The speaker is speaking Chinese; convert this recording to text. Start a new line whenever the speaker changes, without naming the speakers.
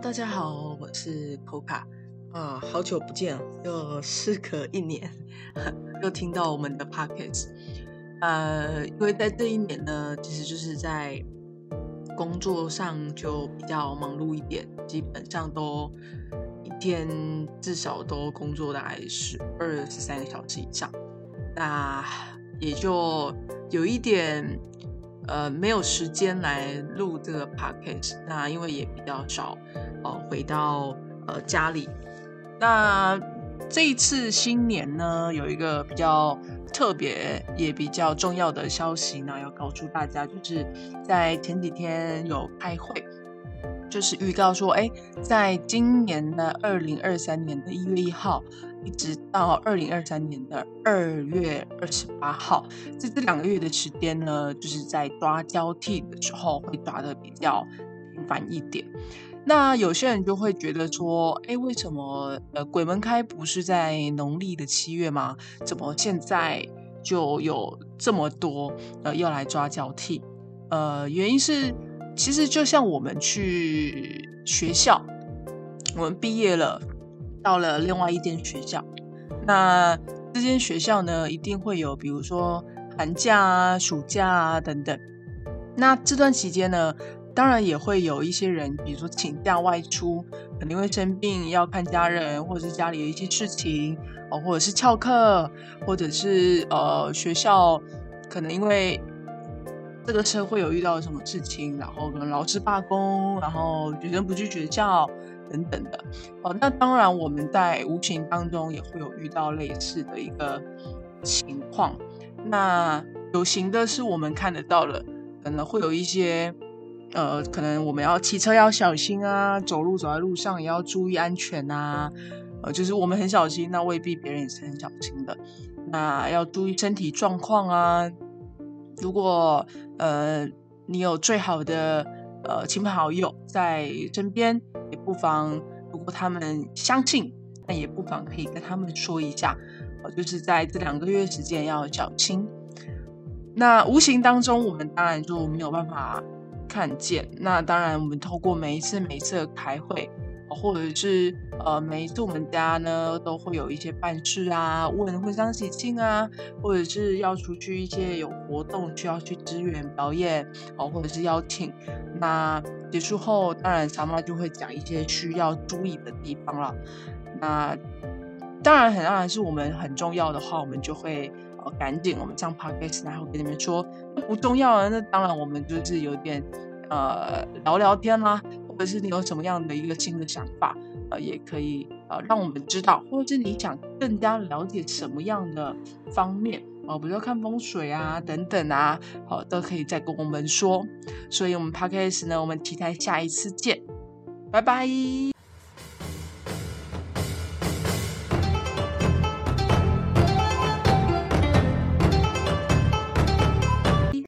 大家好，我是 Coca 啊，好久不见，又时隔一年，又听到我们的 Pockets，。呃，因为在这一年呢，其实就是在工作上就比较忙碌一点，基本上都一天至少都工作大概十二十三个小时以上，那也就有一点。呃，没有时间来录这个 podcast，那因为也比较少，呃，回到呃家里。那这一次新年呢，有一个比较特别也比较重要的消息呢，要告诉大家，就是在前几天有开会，就是预告说，哎，在今年的二零二三年的一月一号。一直到二零二三年的二月二十八号，在这两个月的时间呢，就是在抓交替的时候会抓的比较频繁一点。那有些人就会觉得说，哎，为什么呃鬼门开不是在农历的七月吗？怎么现在就有这么多呃要来抓交替？呃，原因是其实就像我们去学校，我们毕业了。到了另外一间学校，那这间学校呢，一定会有，比如说寒假啊、暑假啊等等。那这段期间呢，当然也会有一些人，比如说请假外出，肯定会生病要看家人，或者是家里的一些事情，哦，或者是翘课，或者是呃学校可能因为这个社会有遇到什么事情，然后可能老师罢工，然后学生不去学校。等等的哦，那当然我们在无形当中也会有遇到类似的一个情况。那有形的是我们看得到了，可能会有一些呃，可能我们要骑车要小心啊，走路走在路上也要注意安全啊。呃，就是我们很小心，那未必别人也是很小心的。那要注意身体状况啊。如果呃你有最好的呃亲朋好友在身边。也不妨，如果他们相信，那也不妨可以跟他们说一下，呃，就是在这两个月时间要小心。那无形当中，我们当然就没有办法看见。那当然，我们透过每一次每一次的开会。或者是呃，每一次我们家呢都会有一些办事啊，问婚丧喜庆啊，或者是要出去一些有活动需要去支援表演哦，或者是邀请。那结束后，当然小妈就会讲一些需要注意的地方了。那当然很当然是我们很重要的话，我们就会呃赶紧我们上 podcast 然后跟你们说不重要啊。那当然我们就是有点呃聊聊天啦。或者是你有什么样的一个新的想法，呃，也可以呃让我们知道，或者是你想更加了解什么样的方面，哦，比如说看风水啊等等啊，好，都可以再跟我们说。所以，我们 podcast 呢，我们期待下一次见，拜拜。